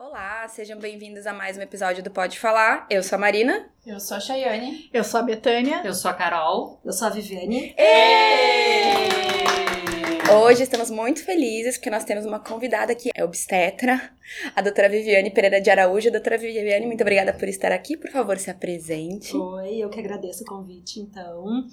Olá, sejam bem-vindos a mais um episódio do Pode Falar. Eu sou a Marina. Eu sou a Chayane. Eu sou a Betânia. Eu sou a Carol. Eu sou a Viviane. Hoje estamos muito felizes porque nós temos uma convidada que é obstetra, a doutora Viviane Pereira de Araújo. Doutora Viviane, muito obrigada por estar aqui. Por favor, se apresente. Oi, eu que agradeço o convite, então.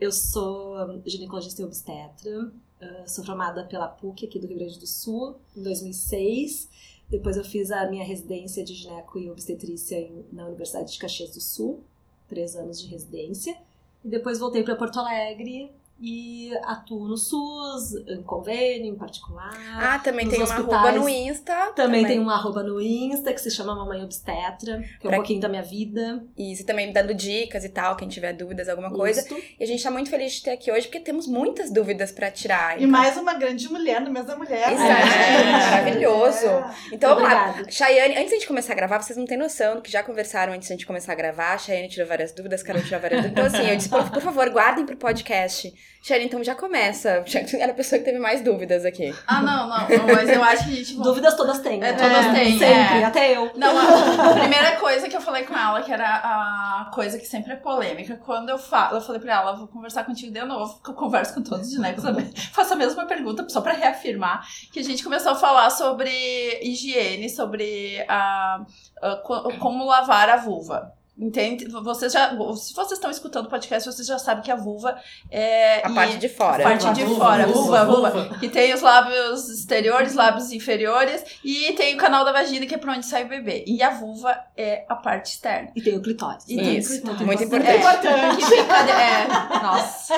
Eu sou ginecologista e obstetra. Uh, sou formada pela PUC aqui do Rio Grande do Sul, em 2006. Depois eu fiz a minha residência de gineco e obstetrícia em, na Universidade de Caxias do Sul, três anos de residência. E depois voltei para Porto Alegre e atuo no SUS, em convênio, em particular. Ah, também tem uma hospitais. arroba no Insta. Também, tem um arroba no Insta que se chama Mamãe Obstetra, que é um Pra- pouquinho da minha vida. Isso, também dando dicas e tal, quem tiver dúvidas, alguma coisa. Isso. E a gente tá muito feliz de ter aqui hoje porque temos muitas dúvidas pra tirar. E mais uma grande mulher no da mulher. Exato, né? maravilhoso. É. Então vamos lá. Chayane, antes de a gente começar a gravar, vocês não têm noção do que já conversaram antes de a gente começar a gravar. A Chayane tirou várias dúvidas, Carol tirou várias dúvidas. Então, assim, eu disse, por, por favor, guardem pro podcast. Chayane, então já começa. Era a pessoa que teve mais dúvidas aqui. Ah, não, não, mas eu acho que a gente. Dúvidas todas têm. É, né? todas têm, Sempre, é. até eu. Não, a, a primeira coisa que eu falei com ela, que era a coisa que sempre é polêmica, quando eu falo, eu falei pra ela, vou conversar contigo de novo, que eu converso com todos os ginecos também. Faço a mesma pergunta, só pra reafirmar, que a gente começou a falar sobre higiene, sobre a, a co- como lavar a vulva. Entende? Vocês já, se vocês estão escutando o podcast, vocês já sabem que a vulva é. A e- parte de fora. A parte de fora, vulva, vulva, vulva, vulva. Que tem os lábios exteriores, lábios inferiores e tem o canal da vagina, que é por onde sai o bebê. E a vulva é a parte externa. E tem o clitóris. E tem Isso, muito muito É, importante. Importante. que fica. É, nossa.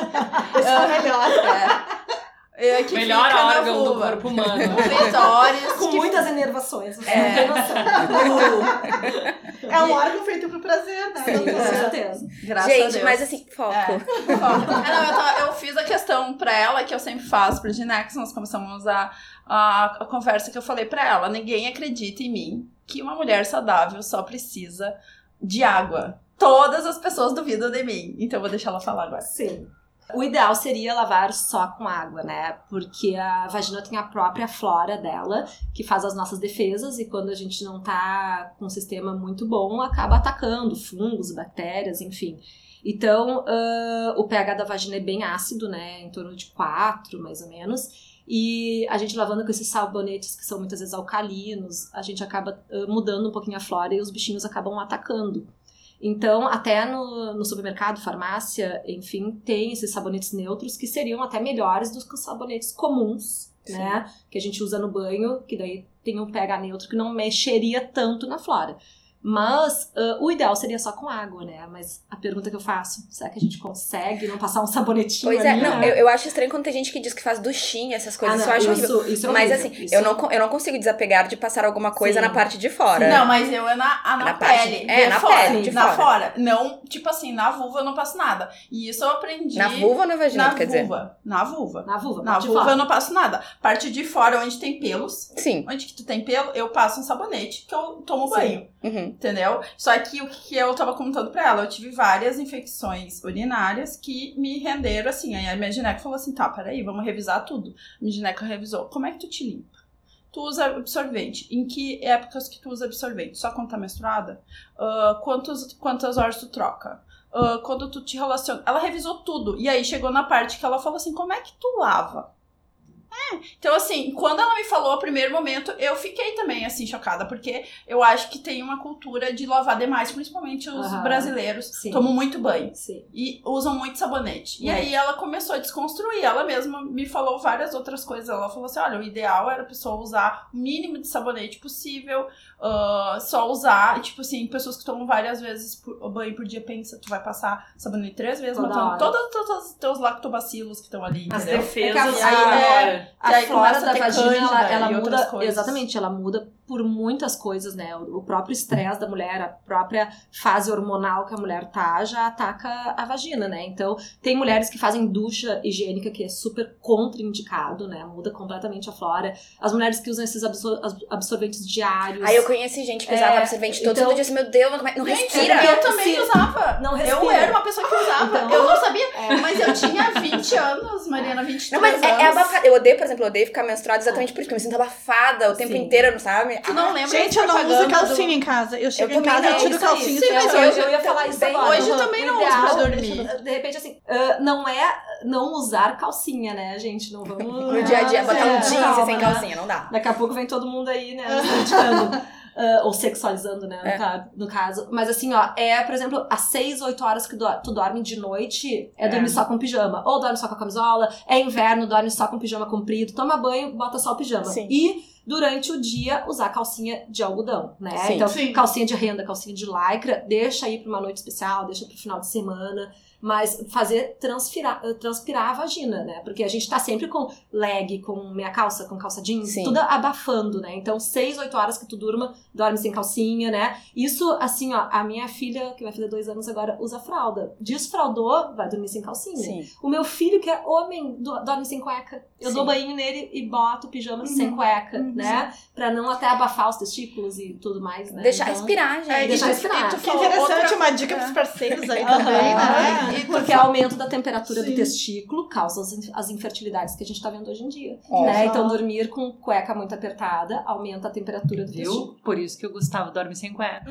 Esse é o melhor. É. É, que Melhor fica na órgão do corpo humano. Com que- muitas enervações, você É. É um órgão feito pro prazer, né? Sim, com certeza. Graças a Gente, Deus. mas assim, foco. É. É, não, eu, tava- eu fiz a questão pra ela, que eu sempre faço pro Ginex, nós começamos a, a, a conversa que eu falei pra ela. Ninguém acredita em mim que uma mulher saudável só precisa de água. Todas as pessoas duvidam de mim. Então eu vou deixar ela falar agora. Sim. O ideal seria lavar só com água, né? Porque a vagina tem a própria flora dela, que faz as nossas defesas, e quando a gente não tá com um sistema muito bom, acaba atacando fungos, bactérias, enfim. Então, ah, o pH da vagina é bem ácido, né? Em torno de 4, mais ou menos. E a gente lavando com esses sabonetes que são muitas vezes alcalinos, a gente acaba mudando um pouquinho a flora e os bichinhos acabam atacando. Então, até no, no supermercado, farmácia, enfim, tem esses sabonetes neutros que seriam até melhores do que os sabonetes comuns, Sim. né? Que a gente usa no banho, que daí tem um pH neutro que não mexeria tanto na flora. Mas ah, o ideal seria só com água, né? Mas a pergunta que eu faço, será que a gente consegue não passar um sabonetinho Pois é, ali, não, né? eu, eu acho estranho quando tem gente que diz que faz duchinha, essas coisas. Ah, isso eu não, acho isso, isso é Mas horrível, assim, isso- eu não, eu não consigo desapegar de passar alguma coisa Sim. na parte de fora. Não, mas eu é na, a na, Na parte- pele. é, de na fora, pele, de na fora. fora. Não, tipo assim, na vulva eu não passo nada. E isso eu aprendi. Na vulva ou na vagina, Na quer dizer? vulva. Na vulva. Na vulva, Na parte vulva fora. eu não passo nada. Parte de fora, onde tem pelos, Sim. onde que tu tem pelo, eu passo um sabonete que eu tomo Sim. banho. Uhum. Entendeu? Só que o que eu tava contando pra ela, eu tive várias infecções urinárias que me renderam assim. Aí a minha gineca falou assim: tá, peraí, vamos revisar tudo. A minha gineca revisou. Como é que tu te limpa? Tu usa absorvente. Em que épocas que tu usa absorvente? Só quando tá menstruada? Ah, quantos, quantas horas tu troca? Ah, quando tu te relaciona. Ela revisou tudo. E aí chegou na parte que ela falou assim: como é que tu lava? É, então assim, quando ela me falou o primeiro momento, eu fiquei também assim chocada, porque eu acho que tem uma cultura de lavar demais, principalmente os Aham. brasileiros Sim. tomam muito banho Sim. e usam muito sabonete. E aí ela começou a desconstruir, ela mesma me falou várias outras coisas. Ela falou assim: olha, o ideal era a pessoa usar o mínimo de sabonete possível, ah, só usar, tipo assim, pessoas que tomam várias vezes por, banho por dia, pensa, tu vai passar sabonete três vezes, Toda matando todos, todos os teus lactobacilos que estão ali, As entendeu? defesas É que a- agora. A Que aí flora a da vagina, ela, ela muda. Exatamente, ela muda por muitas coisas, né? O próprio estresse da mulher, a própria fase hormonal que a mulher tá, já ataca a vagina, né? Então, tem mulheres que fazem ducha higiênica, que é super contraindicado, né? Muda completamente a flora. As mulheres que usam esses absor- absorventes diários. Aí eu conheci gente que usava É, absorvente todo então- dia. Disse, meu Deus, não, não respira. eu também Se- usava. Não Eu respira. era uma pessoa que usava. Então- eu não sabia. Mas eu tinha 20 anos, Mariana, 23 Não, mas é, anos. é abafado. Eu odeio, por exemplo, eu odeio ficar menstruada exatamente por isso, porque eu me sinto abafada o tempo Sim. inteiro, não sabe? Tu não lembra Gente, eu não uso calcinha do- em casa. Eu chego em também casa, não. eu tiro calcinha. Sim, mas eu, hoje- eu ia falar isso bem- agora. hoje eu também não uso pra dormir. De repente, assim, ah, não é não usar calcinha, né, gente? Não vamos... No dia a dia, botar um É, jeans sem calcinha, não dá. Daqui a pouco vem todo mundo aí, né, criticando. Ah, ou sexualizando, né, no, É. no caso. Mas assim, ó, é, por exemplo, às 6, 8 horas que tu dorme de noite, é, É. dormir só com pijama. Ou dorme só com a camisola, é inverno, dorme só com pijama comprido, toma banho, bota só o pijama. Sim. E durante o dia usar calcinha de algodão, né? Sim. Então, Sim. calcinha de renda, calcinha de lycra, deixa aí pra uma noite especial, deixa pro final de semana. Mas fazer transpirar, eh, transpirar a vagina, né? Porque a gente tá sempre com leg, com meia calça, com calça jeans, Sim. tudo abafando, né? Então, seis, oito horas que tu durma, dorme sem calcinha, né? Isso, assim, ó, a minha filha, que vai fazer dois anos agora, usa fralda. Desfraldou, vai dormir sem calcinha. Sim. O meu filho, que é homem, do- dorme sem cueca. Eu Sim. dou banho nele e boto o pijama Uhum. sem cueca, Uhum. Né? Pra não até abafar os testículos e tudo mais, né? Deixar Então- respirar, gente. É, Deixar respirar. tu Que falou interessante, outra- uma dica É. pros parceiros aí também, né? E Porque aumento da temperatura Sim. do testículo causa as, as infertilidades que a gente tá vendo hoje em dia. Ó. né? Então, dormir com cueca muito apertada aumenta a temperatura do testículo. Viu? Por isso que o Gustavo dorme sem cueca.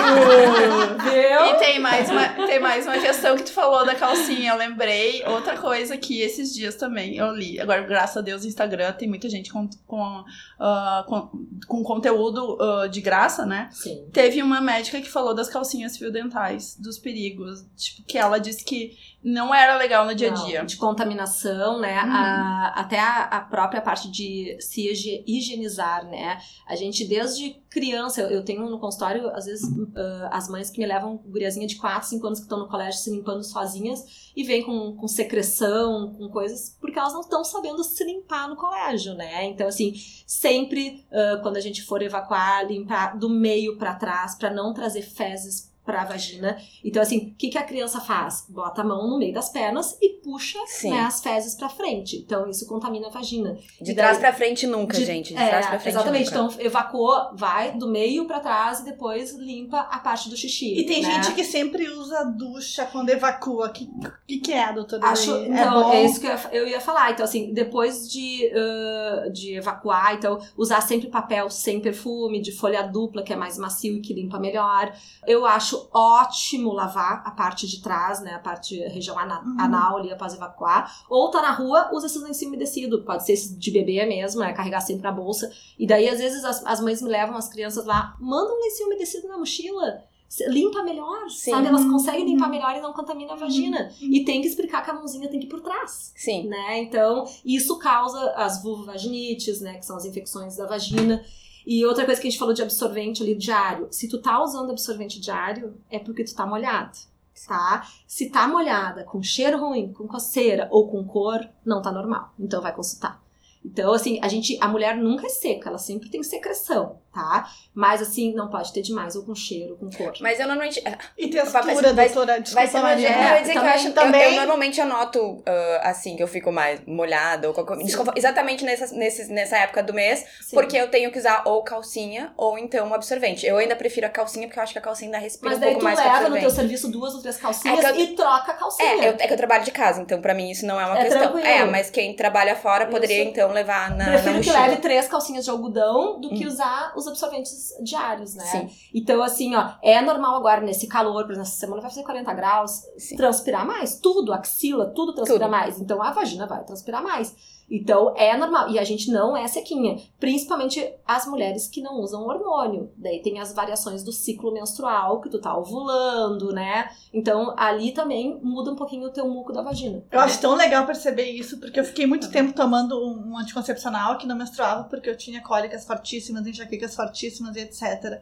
Viu? E tem mais, uma, tem mais uma questão que tu falou da calcinha. Eu lembrei outra coisa que esses dias também eu li. Agora, graças a Deus, o Instagram tem muita gente com, com, ah, com, com conteúdo ah, de graça, né? Sim. Teve uma médica que falou das calcinhas fio dentais, dos perigos. Tipo, que ela disse que não era legal no dia a Não, dia. De contaminação, né? A- até a, a própria parte de se higi- higienizar, né? A gente, desde criança, eu, eu tenho no consultório, às vezes, ah, as mães que me levam guriazinha de 4, 5 anos que estão no colégio se limpando sozinhas e vêm com, com secreção, com coisas, porque elas não estão sabendo se limpar no colégio, né? Então, assim, sempre ah, quando a gente for evacuar, limpar do meio pra trás, pra não trazer fezes pra vagina. Então, assim, o que, que a criança faz? Bota a mão no meio das pernas e puxa né, as fezes pra frente. Então, isso contamina a vagina. De Então, trás pra frente nunca, de- gente. De é, trás pra frente exatamente. nunca. Então, evacuou, vai do meio pra trás e depois limpa a parte do xixi. E tem né? gente que sempre usa ducha quando evacua. O que, que, que é, doutora? Acho, Lei? então, é é, bom? isso que eu ia, eu ia falar. Então, assim, depois de, ah, de evacuar, então, usar sempre papel sem perfume, de folha dupla, que é mais macio e que limpa melhor. Eu acho ótimo lavar a parte de trás, né, a parte, a região ana- Uhum. anal ali após evacuar. Ou tá na rua, usa esses lencinhos umedecidos. Pode ser de bebê mesmo, é carregar sempre na bolsa. E daí, às vezes, as, as mães me levam as crianças lá, manda um lencinho umedecido na mochila. Limpa melhor, Sim. sabe? Elas conseguem Uhum. limpar melhor e não contamina a vagina. E tem que explicar que a mãozinha tem que ir por trás, Sim. né? Então, isso causa as vulvovaginites, né? Que são as infecções da vagina. E outra coisa que a gente falou de absorvente ali diário. Se tu tá usando absorvente diário, é porque tu tá molhado, tá? Se tá molhada, com cheiro ruim, com coceira ou com cor, não tá normal. Então vai consultar. Então, assim, a gente, a mulher nunca é seca, ela sempre tem secreção, tá? Mas assim, não pode ter demais, ou com cheiro, ou com cor. Mas eu normalmente. E textura, Vai- vai- doutora. Vai Desculpa, ser Maria. nojento. Eu dizer que eu também- acho. eu- também- Eu, normalmente anoto ah, assim, que eu fico mais molhada ou qualquer desconfort- Exatamente nessa, nesses, nessa época do mês, Sim. porque eu tenho que usar ou calcinha ou então um absorvente. Eu ainda prefiro a calcinha porque eu acho que a calcinha ainda respira Mas um daí pouco tu mais que o leva no teu serviço duas ou três calcinhas É eu- e troca a calcinha. É, eu, é que eu trabalho de casa, então pra mim isso não é uma É questão. tranquilo. É, mas quem trabalha fora poderia Isso. Levar na, na Prefiro que mochila. leve três calcinhas de algodão do que Hum. usar os absorventes diários, né? Sim. Então, assim, ó, é normal agora nesse calor, por exemplo, essa semana vai fazer 40 graus, Sim. transpirar mais. Tudo, axila, tudo transpira Tudo. mais. Então, a vagina vai transpirar mais. Então, é normal. E a gente não é sequinha. Principalmente as mulheres que não usam hormônio. Daí tem as variações do ciclo menstrual, que tu tá ovulando, né? Então, ali também muda um pouquinho o teu muco da vagina. Eu acho tão legal perceber isso, porque eu fiquei muito tempo tomando um anticoncepcional que não menstruava, porque eu tinha cólicas fortíssimas, enxaquecas fortíssimas e etc.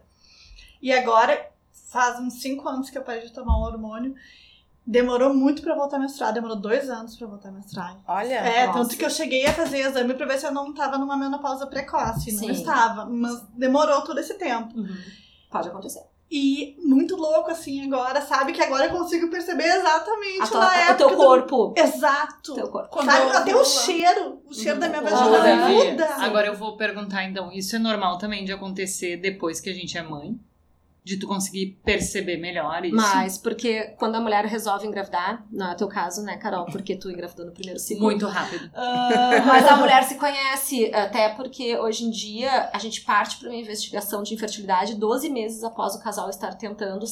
E agora, faz uns 5 anos que eu parei de tomar um hormônio. Demorou muito pra voltar a menstruar, demorou dois anos pra voltar a menstruar. Olha. É, Nossa. tanto que eu cheguei a fazer exame pra ver se eu não tava numa menopausa precoce. Não Sim. estava, mas demorou todo esse tempo. Uhum. Pode acontecer. E muito louco, assim, agora, sabe? Que agora eu consigo perceber exatamente A tua- na o época. teu do- corpo. Exato. Teu corpo. Quando Sabe? eu Até o cheiro. O cheiro da minha Uhum. vagina muda. Agora eu vou perguntar então, isso é normal também de acontecer depois que a gente é mãe? De tu conseguir perceber melhor isso. Mas, porque quando a mulher resolve engravidar, não é o teu caso, né, Carol? Porque tu engravidou no primeiro ciclo. Muito rápido. Ah, mas a mulher se conhece, até porque hoje em dia a gente parte para uma investigação de infertilidade 12 meses após o casal estar tentando,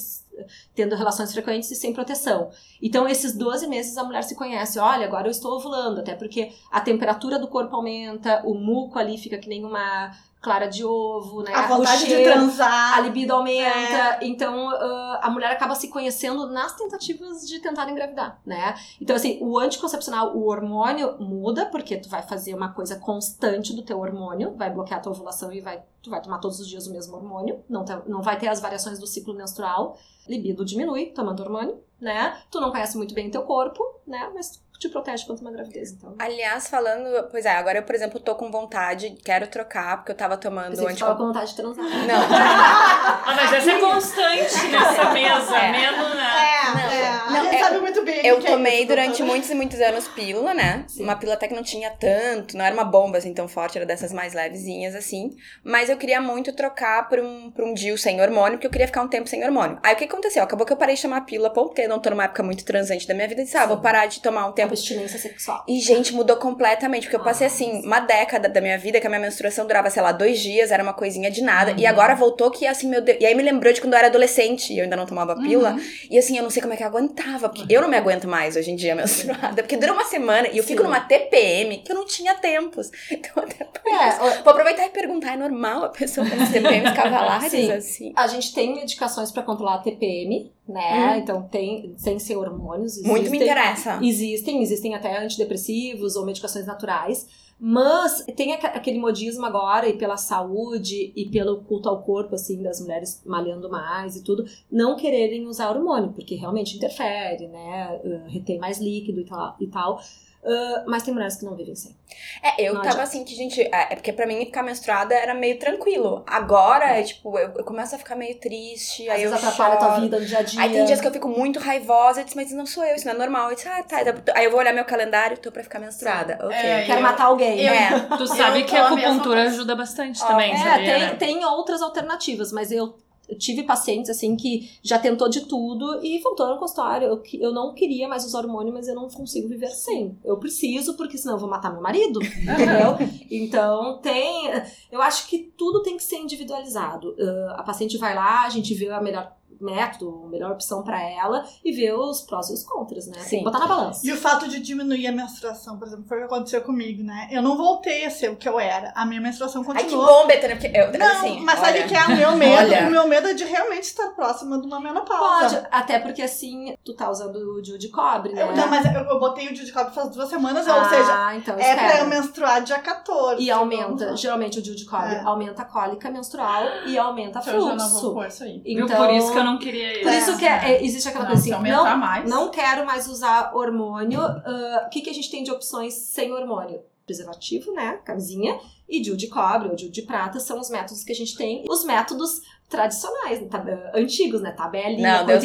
tendo relações frequentes e sem proteção. Então, esses 12 meses a mulher se conhece. Olha, agora eu estou ovulando, até porque a temperatura do corpo aumenta, o muco ali fica que nem uma clara de ovo, né? A vontade de transar. a libido aumenta, então ah, a mulher acaba se conhecendo nas tentativas de tentar engravidar, né? Então, assim, o anticoncepcional, o hormônio muda, porque tu vai fazer uma coisa constante do teu hormônio, vai bloquear a tua ovulação e vai, tu vai tomar todos os dias o mesmo hormônio, não, não vai ter as variações do ciclo menstrual, libido diminui tomando hormônio, né? Tu não conhece muito bem o teu corpo, né? Mas te protege contra uma gravidez, então. Aliás, falando. Pois é, agora eu, por exemplo, tô com vontade, quero trocar, porque eu tava tomando tu anti. tava com vontade de transar. Não, Ah, mas essa é constante nessa mesa, É. menos, né? É, Não, é. Não, eu- sabe muito bem. o eu que é tomei durante muitos e muitos anos pílula, né? Sim. Uma pílula até que não tinha tanto, não era uma bomba assim tão forte, era dessas mais levezinhas assim. Mas eu queria muito trocar por um, por um DIU sem hormônio, porque eu queria ficar um tempo sem hormônio. Aí o que aconteceu? Acabou que eu parei de tomar pílula, porque eu não tô numa época muito transante da minha vida. E disse, ah, vou parar de tomar um tempo Abstinência sexual. E, gente, mudou completamente. Porque eu passei, assim, uma década da minha vida que a minha menstruação durava, sei lá, dois dias, era uma coisinha de nada. E agora voltou que, assim, meu Deus. E aí me lembrou de quando eu era adolescente e eu ainda não tomava pílula. E, assim, eu não sei como é que eu aguentava. Porque eu não me aguento mais hoje em dia menstruada. Porque dura uma semana e eu fico Sim. numa TPM que eu não tinha tempos. Então, até por isso. É, Vou aproveitar e perguntar: é normal a pessoa ter TPMs cavalares, Sim. assim? A gente tem medicações pra controlar a TPM, né? Hum. Então tem sem ser hormônios. Muito me existem- interessa. Existem, existem até antidepressivos ou medicações naturais. Mas tem aquele modismo agora, e pela saúde, e pelo culto ao corpo, assim, das mulheres malhando mais e tudo, não quererem usar hormônio, porque realmente interfere, né? Retém mais líquido e tal. E tal. Uh, mas tem mulheres que não vivem sem. É, eu Não tava adianta. assim que, gente, é é porque pra mim ficar menstruada era meio tranquilo. Agora, é tipo, eu, eu começo a ficar meio triste, Às aí eu atrapalha a tua choro. vida no dia a dia. Aí tem dias que eu fico muito raivosa, eu disse, mas não sou eu, isso não é normal. Eu disse, ah, tá. Aí eu vou olhar meu carário, tô pra ficar menstruada. Ok. É, Quero eu- matar alguém. eu- É. Tu sabe que a acupuntura ajuda bastante Ó, também, É, sabia, tem, né? tem outras alternativas, mas eu eu tive pacientes assim que já tentou de tudo e voltou no consultório. Eu, que- eu não queria mais usar hormônio, mas eu não consigo viver sem. Eu preciso, porque senão eu vou matar meu marido, entendeu? Então tem. Eu acho que tudo tem que ser individualizado. Ah, a paciente vai lá, a gente vê a melhor método, a melhor opção pra ela e vê os prós e os contras, né? Tem Sim. que botar na balança. E o fato de diminuir a menstruação, por exemplo, foi o que aconteceu comigo, né? Eu não voltei a ser o que eu era. A minha menstruação Ai, que continuou. bom, Betânia, porque eu, Não, assim, mas sabe olha, o que é o meu medo? Olha. O meu medo é de realmente estar próxima de uma menopausa. Pode, até porque assim, tu tá usando o DIU de cobre, né? Eu- não, mas eu, eu botei o dia de cobre faz duas semanas, ou seja, ah, então é pra eu menstruar dia 14. E aumenta, geralmente o DIU de cobre É. aumenta a cólica menstrual e aumenta Então eu já não vou fluxo. pôr isso aí. Então, Por isso que eu não queria por isso. isso que é- é- existe aquela Não, coisa assim, aumentar não, mais. não quero mais usar hormônio. O que, que a gente tem de opções sem hormônio? Preservativo, né? Camisinha. E DIU de cobre ou DIU de prata são os métodos que a gente tem. Os métodos tradicionais, né? Tab- antigos, né? Tabelinha, Não, coisa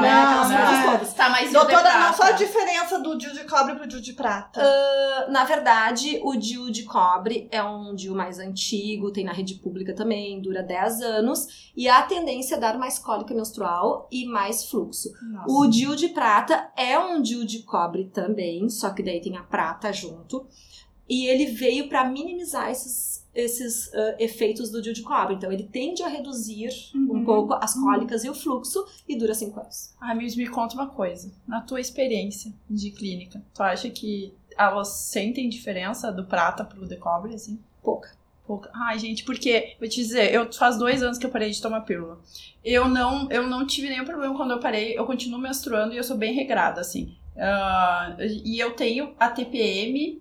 né? Aquelas não, coisas todas. Tá, mas o de Doutora, não prata? só a diferença do DIU de cobre pro DIU de prata. Ah, Na verdade, o DIU de cobre é um DIU mais antigo, tem na rede pública também, dura 10 anos, e a tendência é dar mais cólica menstrual e mais fluxo. Nossa. O DIU de prata é um DIU de cobre também, só que daí tem a prata junto, e ele veio para minimizar esses, esses ah, efeitos do DIU de cobre. Então, ele tende a reduzir um Uhum. pouco as cólicas e o fluxo, e dura 5 anos. Ai, Mills, me conta uma coisa. Na tua experiência de clínica, tu acha que elas sentem diferença do prata pro de cobre, assim? Pouca. Pouca. Ai, gente, porque, vou te dizer, eu faz dois anos que eu parei de tomar pílula. Eu não, eu não tive nenhum problema quando eu parei, eu continuo menstruando e eu sou bem regrada, assim. Ah, e eu tenho a TPM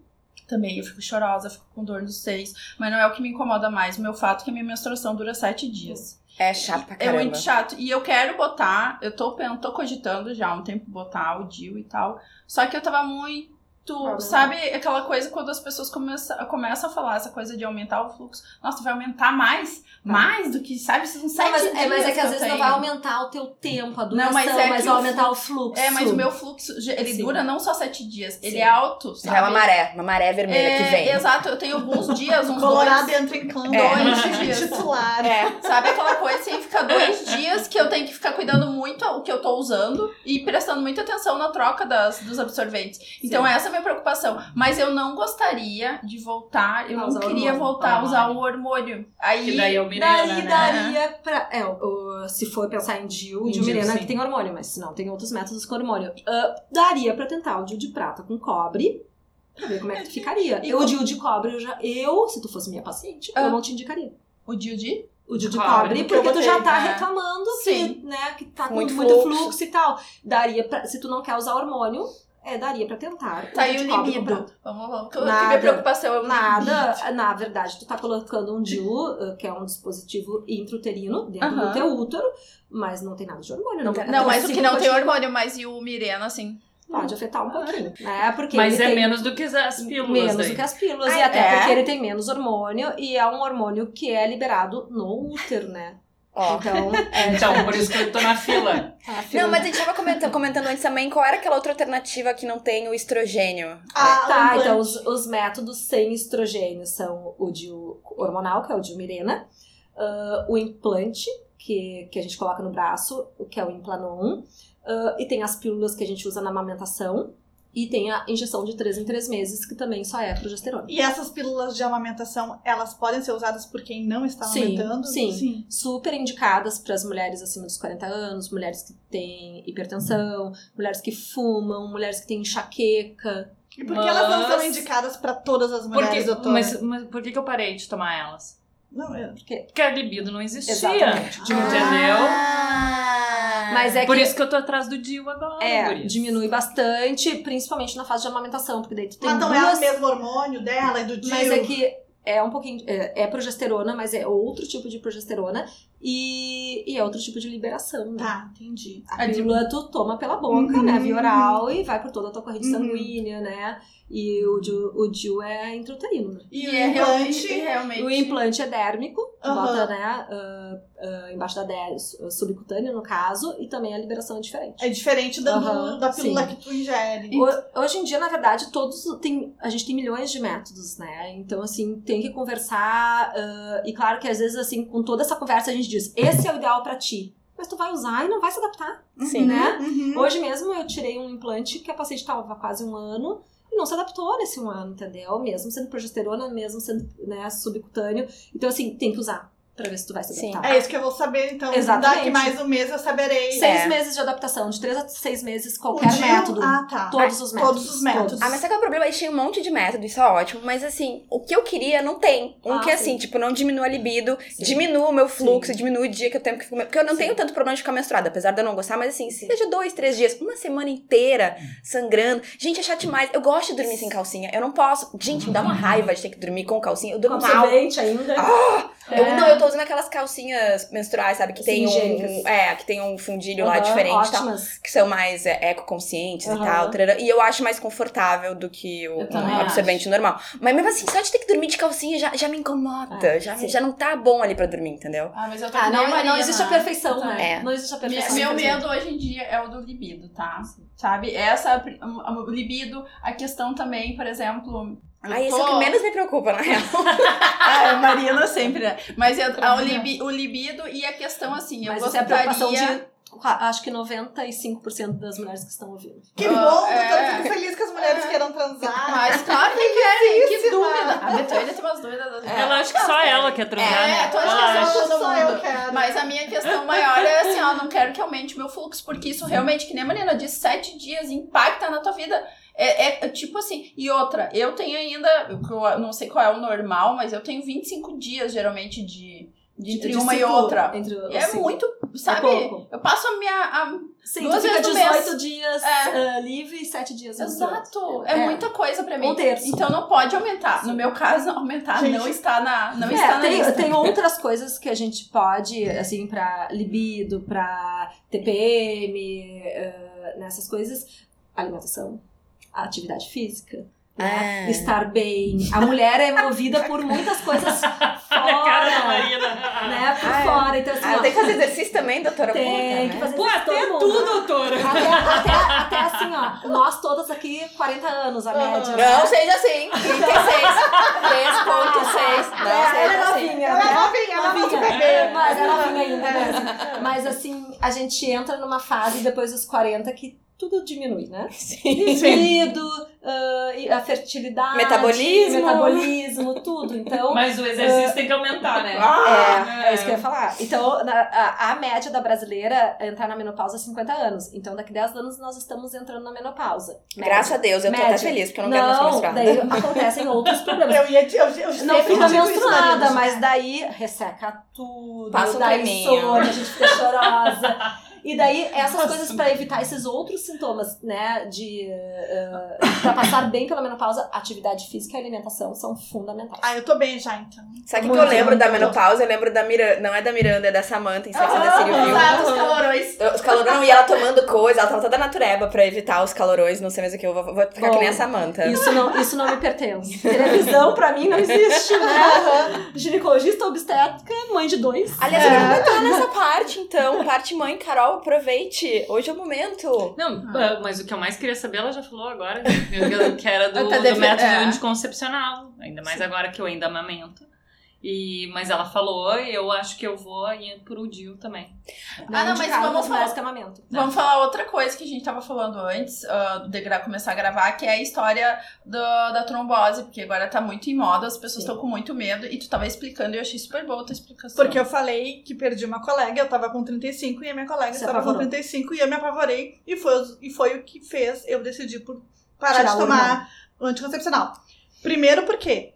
também, eu fico chorosa, fico com dor nos seios, mas não é o que me incomoda mais. O meu fato é que a minha menstruação dura sete dias. É chato pra É caramba. muito chato. E eu quero botar, eu tô, tô cogitando já há um tempo botar o DIU e tal. Só que eu tava muito tu Aumentar. sabe aquela coisa quando as pessoas começam, começam a falar essa coisa de aumentar o fluxo. Nossa, vai aumentar mais? Mais do que, sabe? Esses sete Não, mas, é, mas é dias que às vezes não tenho. vai aumentar o teu tempo, a duração, Não, mas é mas que vai o aumentar o fluxo. É, mas o meu fluxo, ele Sim. dura não só sete dias, ele Sim. é alto, sabe? Já é uma maré, uma maré vermelha que É, vem. Exato, eu tenho alguns dias, uns Colorado dois... entra em campo. É. Dois dias. Titular. É, sabe aquela coisa assim, fica dois dias que eu tenho que ficar cuidando muito o que eu tô usando e prestando muita atenção na troca das, dos absorventes. Então essa é a minha preocupação. Mas eu não gostaria de voltar, eu A não queria hormônio. voltar a usar o hormônio. Aí, Que daí é o Mirena, Daí né? daria pra. É, o- se for pensar em DIU, o Em DIU DIU, Mirena sim. que tem hormônio, mas se não, tem outros métodos com hormônio. Ah, daria pra tentar o DIU de prata com cobre. Pra ver como é que tu ficaria. E Eu, o DIU de cobre, eu já. Eu, se tu fosse minha paciente, Ah. eu não te indicaria. o Dildi? O DIU de Cobre, cobre, porque tu já tá né? reclamando Sim. que, né, que tá com Muito muito, fluxo. fluxo. e tal. Daria pra. Se tu não quer usar hormônio, é, daria pra tentar. Tá aí o libido. Vamos, vamos. Nada. minha preocupação é o libido. Nada, na verdade, tu tá colocando um DIU, uh, que é um dispositivo intrauterino, dentro Aham. do teu útero, mas não tem nada de hormônio. Não, Não, mas o que não tem hormônio, mas e o Mirena, assim? pode afetar um pouquinho, né? Porque Mas ele é tem menos do que as pílulas menos daí. do que as pílulas, Ah, e até é? porque ele tem menos hormônio, e é um hormônio que é liberado no útero, né? Ó. Então, é Então, por isso que eu tô na fila. a fila- Não, mas a gente tava comentando, comentando antes também qual era aquela outra alternativa que não tem o estrogênio. Ah, Tá, implante. então os, os métodos sem estrogênio são o DIU hormonal, que é o DIU Mirena, ah, o implante, que, que a gente coloca no braço, que é o Implanon, ah, e tem as pílulas que a gente usa na amamentação, e tem a injeção de 3 em 3 meses, que também só é progesterona. E essas pílulas de amamentação, elas podem ser usadas por quem não está Sim, amamentando? sim. Super indicadas para as mulheres acima dos 40 anos, mulheres que têm hipertensão, mulheres que fumam, mulheres que têm enxaqueca. E por que elas não são Mas- indicadas para todas as Por mulheres, que, doutora? mas, mas por que, que eu parei de tomar elas? Não, eu... Porque a libido não existia. Exatamente. Entendeu? Ah. Mas é Por que isso que eu tô atrás do Dio agora. É, diminui bastante, principalmente na fase de amamentação, porque daí tu tem Mas não é o duas... mesmo hormônio dela e do Dio? mas é que é um pouquinho... É, é progesterona, mas é outro tipo de progesterona e, e é outro tipo de liberação, né? Tá, entendi. A pílula tu toma pela boca, Uhum, né, via oral, e vai por toda a tua corrente Uhum. sanguínea, né? E o DIU, o DIU é intrauterino, né? E, E o é realmente, realmente... O implante é dérmico, tu Aham. bota, né, ah, ah, embaixo da dermis, subcutâneo no caso, e também a liberação é diferente. É diferente da, Aham, da pílula sim. que tu ingere. Ho- Hoje em dia, na verdade, todos tem, a gente tem milhões de métodos, né? Então, assim, tem que conversar. ah, e claro que às vezes, assim, com toda essa conversa, a gente diz: esse é o ideal pra ti. Mas tu vai usar e não vai se adaptar, Sim. né? Uhum. Hoje mesmo eu tirei um implante que a paciente estava há quase um ano e não se adaptou nesse um ano, entendeu? Mesmo sendo progesterona, mesmo sendo né, subcutâneo. Então, assim, tem que usar pra ver se tu vai se Sim. adaptar. É isso que eu vou saber, então. Exatamente. Daqui mais um mês eu saberei. Seis É. meses de adaptação, de três a seis meses, qualquer método. Ah, tá. Todos os métodos. Todos os métodos. Ah, mas sabe qual é o problema? Eles tinham um monte de método, isso é ótimo. Mas assim, o que eu queria não tem. Um Ah, que sim. assim, tipo, não diminua a libido, Sim. diminua o meu fluxo, Sim. diminui o dia que eu tenho que ficar. Porque eu não Sim. tenho tanto problema de ficar menstruada, apesar de eu não gostar, mas assim, Sim. seja dois, três dias, uma semana inteira sangrando. Gente, é chato demais. Eu gosto de dormir sem calcinha. Eu não posso. Gente, me dá uma raiva de ter que dormir com calcinha. Eu durmo Com mal. ainda. Eu, É. não, eu tô usando aquelas calcinhas menstruais, sabe? Que tem um. higiênicas. É, que tem um fundilho lá Aham, diferente e tal. ótimas. Que são mais é, ecoconscientes e Aham. tal. tarará. E eu acho mais confortável do que o um absorvente normal. Mas mesmo assim, só de ter que dormir de calcinha já, já me incomoda. É, já, sim. já não tá bom ali pra dormir, entendeu? Ah, mas eu tô Ah, não, a Marina, não existe a né? perfeição, né? É. Não existe a Meu, perfeição. meu infelizmente. medo hoje em dia é o do libido, tá? Sabe? Essa, o libido, a questão também, por exemplo. Eu Aí isso é o que menos me preocupa, na real. Ah, a Marina sempre, né? Mas eu, a- o, libi- o libido e a questão assim, eu Mas essa é a preocupação gostaria. de acho que 95% das mulheres que estão ouvindo. Que bom, doutora. é. Fico feliz que as mulheres É. queiram transar. Mas claro que querem, que dúvida. A Betânia tem umas dúvidas. Ela acha que só ela quer transar, É, né? achando Ela que acha- só Só mundo. eu quero. Mas a minha questão maior é assim, ó, não quero que aumente meu fluxo, porque isso realmente, que nem a Marina disse, sete dias impacta na tua vida. É, é tipo assim, e outra, eu tenho ainda, eu não sei qual é o normal, mas eu tenho 25 dias geralmente de, de entre De uma e ciclo, outra. E é assim, muito, sabe? pouco. eu passo a minha. a- Sim, duas vezes no mês. 18 dias É. ah, livre e 7 dias Exato, é, É. muita coisa pra mim. Um terço. Então não pode aumentar. No meu caso, aumentar Gente, não está na, não É, está na tem, lista. tem outras coisas que a gente pode, assim, pra libido, pra TPM, eh, nessas coisas. Alimentação. A atividade física. Né? Ah. Estar bem. A mulher é movida por muitas coisas A cara da fora. Marina. Né? Por Ah, é. fora. Então, assim, Ah, ó, tem que fazer exercício também, doutora? tem Puta, que né? fazer Pô, isso até tu, mundo. doutora. Até, até, até assim, ó, nós todas aqui, 40 anos, a média. né? Não seja assim. 36. 3.6. Não É, ela é seja assim. novinha, Ela é né? novinha, ela é Novinha. Mas é novinha ainda mesmo. Mas assim, a gente entra numa fase depois dos 40 que tudo diminui, né? Libido, ah, e a fertilidade, Metabolismo. metabolismo, tudo. Então, Mas o exercício tem que aumentar, né? é, é isso que eu ia falar. Então, na- a, a média da brasileira é entrar na menopausa há 50 anos. Então, daqui 10 anos nós estamos entrando na menopausa. Média. Graças a Deus, eu tô até feliz, porque eu não, quero mais ficar Não, daí acontecem outros problemas. Eu ia eu, eu, Não eu fica menstruada, mas daí resseca tudo, Passa creminho. insônia, a gente fica chorosa. E daí, essas coisas pra evitar esses outros sintomas, né, de... eh, pra passar bem pela menopausa, atividade física e alimentação são fundamentais. Ah, eu tô bem já, então. Sabe o que eu lembro da menopausa? Eu lembro da Miranda. Não é da Miranda, é da Samantha em Sex and the City? Exato, os calorões. Eu- Os calorões, e ela tomando coisa, ela tava toda natureba pra evitar os calorões, não sei mais o que, eu vou, vou ficar Bom, que nem a Samantha. Isso não, isso não me pertence. Televisão, pra mim, não existe, né? Ginecologista obstétrica, mãe de dois. Aliás, eu quero entrar nessa parte, então. Parte mãe, Carol, aproveite. Hoje é o momento. Não, mas o que eu mais queria saber, ela já falou agora, né? que era do, Tá do método é. anticoncepcional. Ainda mais agora que eu ainda amamento. E, mas ela falou, e eu acho que eu vou ir pro DIU também. Ah, não, mas vamos pras falar- mulheres que amamentam. Vamos falar outra coisa que a gente tava falando antes uh, do Degra começar a gravar, que é a história do- da trombose, porque agora tá muito em moda, as pessoas estão com muito medo, e tu tava explicando e eu achei super boa a tua explicação. Porque eu falei que perdi uma colega, eu tava com 35 e a minha colega Se estava com apavorou. 35 e eu me apavorei e foi, e foi o que fez eu decidir por parar Tirar de tomar o anticoncepcional. Primeiro porque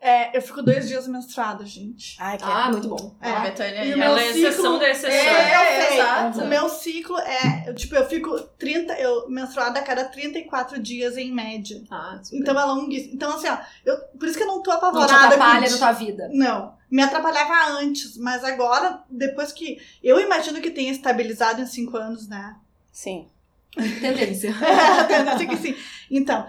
é, eu fico dois dias menstruada, gente. Ai, que Ah, muito bom. É. a Betânia E o Ela é exceção da exceção. É, exato. O meu ciclo é, eu, tipo, eu fico 30, eu menstruada a cada 34 dias em média. Ah, super. Então é longuíssimo. Então, assim, ó, eu, por isso que eu não tô não te apavorada. atrapalha na tua vida. Não, me atrapalhava antes, mas agora, depois que. Eu imagino que tenha estabilizado em cinco anos, né? Sim. Tendência. É, tendência que sim. Então,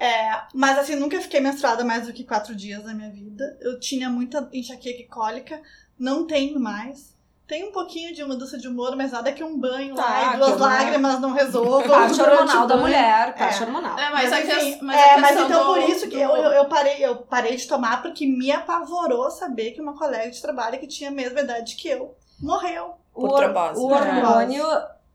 é, mas assim, nunca fiquei menstruada mais do que quatro dias na minha vida. Eu tinha muita enxaqueca e cólica, não tenho mais. Tem um pouquinho de mudança de humor, mas nada que um banho Tá, lá e duas lágrimas não resolvam. Parte hormonal o da mulher, parte É. hormonal. É, mas, Mas, que- enfim, mas a é, mas então do- por isso que do- eu, eu, parei, eu parei de tomar porque me apavorou saber que uma colega de trabalho que tinha a mesma idade que eu morreu. O, Por hor- trombose. o hormônio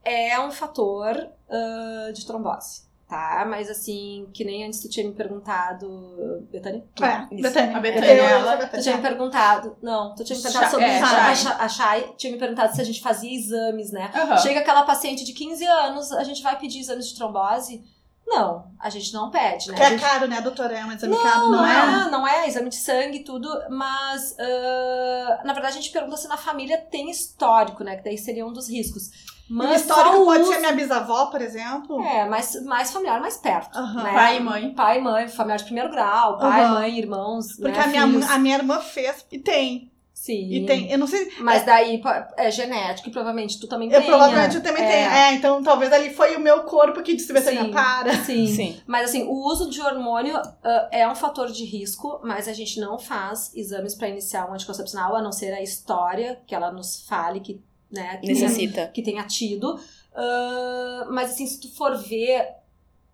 é um fator ah, de trombose, tá? Mas assim, que nem antes tu tinha me perguntado, Betânia? É, Isso. Betânia. A Betânia, Eu- ela- Tu tinha me perguntado, não, tu tinha me perguntado sobre é, isso. A Chay- A Chay tinha me perguntado se a gente fazia exames, né? Aham. Chega aquela paciente de 15 anos, a gente vai pedir exames de trombose? Não, a gente não pede, né? Que é gente- caro, né, doutora? É um exame Não, caro, não, não é? é, não é exame de sangue e tudo, mas ah, na verdade a gente pergunta se na família tem histórico, né? Que daí seria um dos riscos. Mas histórico só o pode uso- ser minha bisavó, por exemplo. É, mais, mais familiar, mais perto. Aham. né? Pai e mãe. Pai e mãe, familiar de primeiro grau, pai, Aham. mãe, irmãos. Porque né, a, minha, filhos. a minha irmã fez e tem. Sim. E tem. Eu não sei. Mas daí pô, é genético e provavelmente tu também tenha. provavelmente eu também É. tenho. É, então talvez ali foi o meu corpo que disse, Betânia, Sim. para. Sim. Sim. Mas assim, o uso de hormônio ah, é um fator de risco, mas a gente não faz exames para iniciar um anticoncepcional, a não ser a história que ela nos fale que, né, que, tenha, Necessita. que tenha tido. Ah, mas assim, se tu for ver,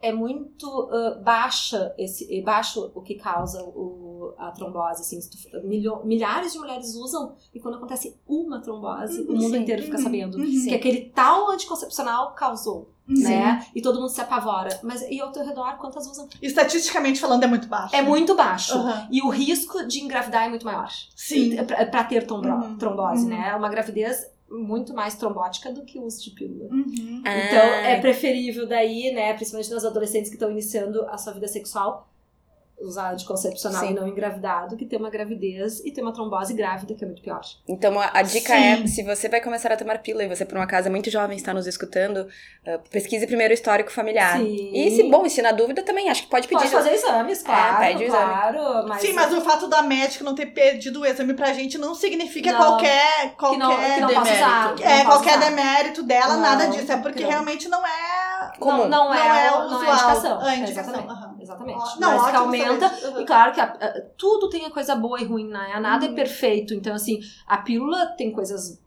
é muito ah, baixa esse, é baixo o que causa o, a trombose. Assim, se tu milho- milhares de mulheres usam e quando acontece uma trombose, o mundo Sim. inteiro fica Uhum, sabendo uhum. que aquele tal anticoncepcional causou Sim. né? E todo mundo se apavora. Mas e ao teu redor, quantas usam? Estatisticamente falando, é muito baixo. É muito baixo. E o risco de engravidar é muito maior. Sim. Pra, pra ter Uhum. trombose, Uhum. né? É uma gravidez muito mais trombótica do que o uso de pílula. Uhum. Então, Ah, é preferível daí, né, principalmente nas adolescentes que estão iniciando a sua vida sexual, usar anticoncepcional Sim. e não engravidado, que ter uma gravidez e ter uma trombose grávida, que é muito pior. Então a, a dica Sim. é, se você vai começar a tomar pílula e você por uma casa muito jovem está nos escutando, ah, pesquise primeiro o histórico familiar. Sim. E se bom, e se na dúvida também, acho que pode pedir. Pode fazer exames, claro, pede o exame. claro. Mas, Sim, mas o fato da médica não ter pedido o exame pra gente não significa Não. qualquer. que qualquer não, que não demérito. usar. que é, não qualquer usar. demérito dela, Não, nada disso. É porque não. realmente não é. comum. Não, não, é, o não é usual. a indicação. A indicação, Exatamente. Exatamente. Ó, não, Mas que aumenta. saber. E claro que a- a- tudo tem a coisa boa e ruim, né? Nada Uhum. é perfeito. Então, assim, a pílula tem coisas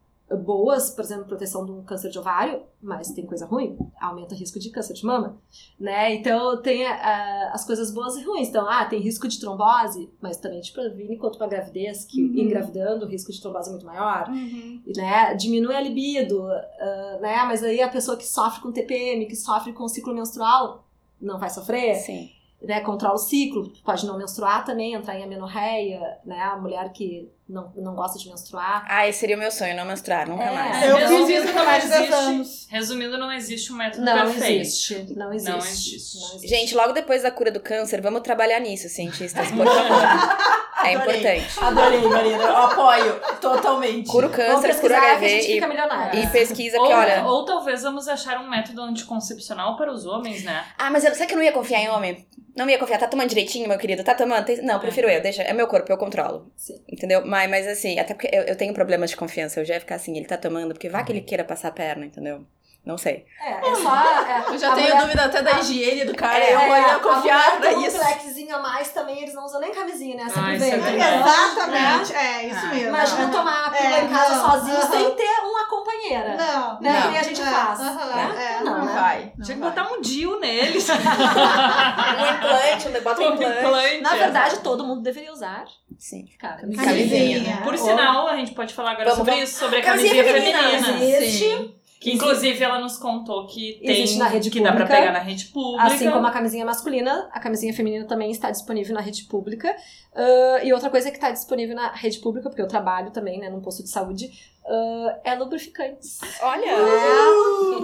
boas, por exemplo, proteção de um câncer de ovário, mas tem coisa ruim, aumenta o risco de câncer de mama, né? Então, tem ah, as coisas boas e ruins. Então, ah, tem risco de trombose, mas também te previne quanto pra gravidez, que Uhum. engravidando o risco de trombose é muito maior Uhum. né, diminui a libido, ah, né, mas aí a pessoa que sofre com TPM, que sofre com ciclo menstrual, não vai sofrer, Sim. Né, controla o ciclo, pode não menstruar também, entrar em amenorreia, né, a mulher que não, não gosta de menstruar. Ah, esse seria o meu sonho, não menstruar, nunca É. mais. Eu Resumindo, fiz isso com mais de 10 existe. anos. Resumindo, não existe um método Não perfeito. existe, não existe, Não existe. não existe. Gente, logo depois da cura do câncer, vamos trabalhar nisso, cientistas, por favor. É Adorei. importante. Adorei, Marina. Eu apoio totalmente. Cura o câncer, cura o pesquisar que a gente HIV fica e, milionário. e pesquisa, Ou, porque olha... ou talvez vamos achar um método anticoncepcional para os homens, né? Ah, mas eu, sabe que eu não ia confiar em homem? Não ia confiar. Tá tomando direitinho, meu querido? Tá tomando? Não, prefiro eu. Deixa. É meu corpo, eu controlo. Sim. Entendeu? Mas, mas assim, até porque eu, eu tenho problemas de confiança. Eu já ia ficar assim, ele tá tomando, porque vai que ele queira passar a perna, entendeu? Não sei. É, é só... É, Eu já a tenho mulher- dúvida até da higiene do cara. É, eu vou É, ia confiar a pra tem um isso. flexzinho a mais também, eles não usam nem camisinha, né? Sempre Ah, vem. isso é né? Exatamente, é isso Ah. mesmo. Imagina Aham. tomar a pílula É, em casa não, sozinho aham. sem ter uma companheira. Não, Né? Não. Que nem a gente É, faz. aham, né? é. Não, Não né? vai. não Tinha que botar um DIU neles. Um implante, um bota um Um implante. Na verdade, todo mundo deveria usar. Sim. Cara, Camisinha. Por sinal, a gente pode falar agora sobre isso, sobre a Camisinha feminina. Existe, Que inclusive ela nos contou que tem Existe na rede que dá pra pública. pegar na rede pública. assim como a camisinha masculina, a camisinha feminina também está disponível na rede pública. Ah, e outra coisa que está disponível na rede pública, porque eu trabalho também, né, num posto de saúde, ah, é lubrificantes. Olha.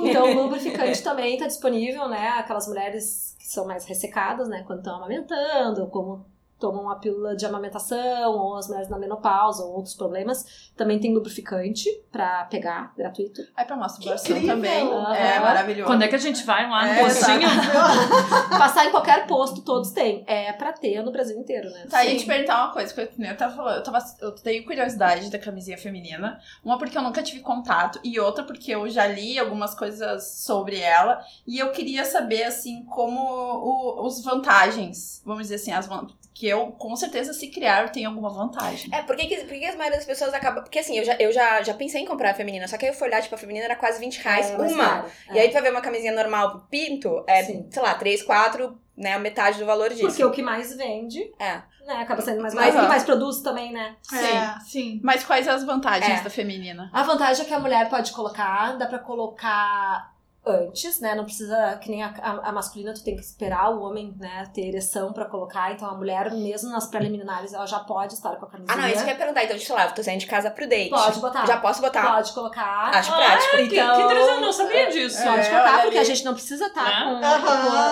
Então, o lubrificante também está disponível, né? Aquelas mulheres que são mais ressecadas, né? Quando estão amamentando, como tomam a pílula de amamentação, ou as mulheres na menopausa, ou outros problemas, também tem lubrificante pra pegar, gratuito. Aí pra masturbação também. Aham. É maravilhoso. Quando é que a gente vai lá no É, postinho? Passar em qualquer posto, todos têm. É pra ter no Brasil inteiro, né? Tá, aí te perguntar uma coisa, que eu tava falando, eu, tava, eu tenho curiosidade da camisinha feminina. Uma porque eu nunca tive contato, e outra porque eu já li algumas coisas sobre ela. E eu queria saber, assim, como o- os vantagens, vamos dizer assim, as que eu, com certeza, se criar, tenho alguma vantagem. É, por que, por que as maioria das pessoas acabam. Porque assim, eu já, eu já, já pensei em comprar a feminina, só que aí eu fui olhar, tipo, a feminina era quase 20 reais É, mais uma. caro. E aí, tu vai ver uma camisinha normal pro pinto, é, Sim. sei lá, 3, 4, né, a metade do valor disso. Porque o que mais vende, É. né? Acaba sendo mais Mas, barato. O ó. que mais produz também, né? É, sim. Mas quais as vantagens É. da feminina? A vantagem é que a mulher pode colocar, dá pra colocar antes, né? Não precisa, que nem a, a, masculina, tu tem que esperar o homem, né, ter ereção pra colocar. Então a mulher, mesmo nas preliminares, ela já pode estar com a camisinha. Ah, não, isso que eu ia perguntar. Então, lá, eu tô saindo de casa pro date. Pode botar. Já posso botar? Pode colocar. Acho prático. Que, que Então- interessante, eu não sabia disso. Pode É, colocar, olha porque ali. a gente não precisa estar Né? com, Aham,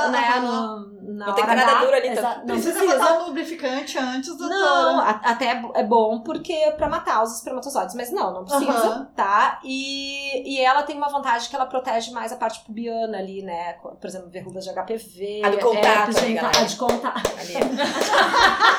com, né, aham. no, na Não tem que nada H. duro ali, tá? Não Precisa precisa. botar um lubrificante antes, doutora. Não, a- até é bom porque é pra matar os espermatozoides, mas não, não precisa, Aham. tá? E, e ela tem uma vantagem que ela protege mais a parte pubiana ali, né? Por exemplo, verrugas de HPV. A do contato, herpes né, genital- galera? a de contato. Ali.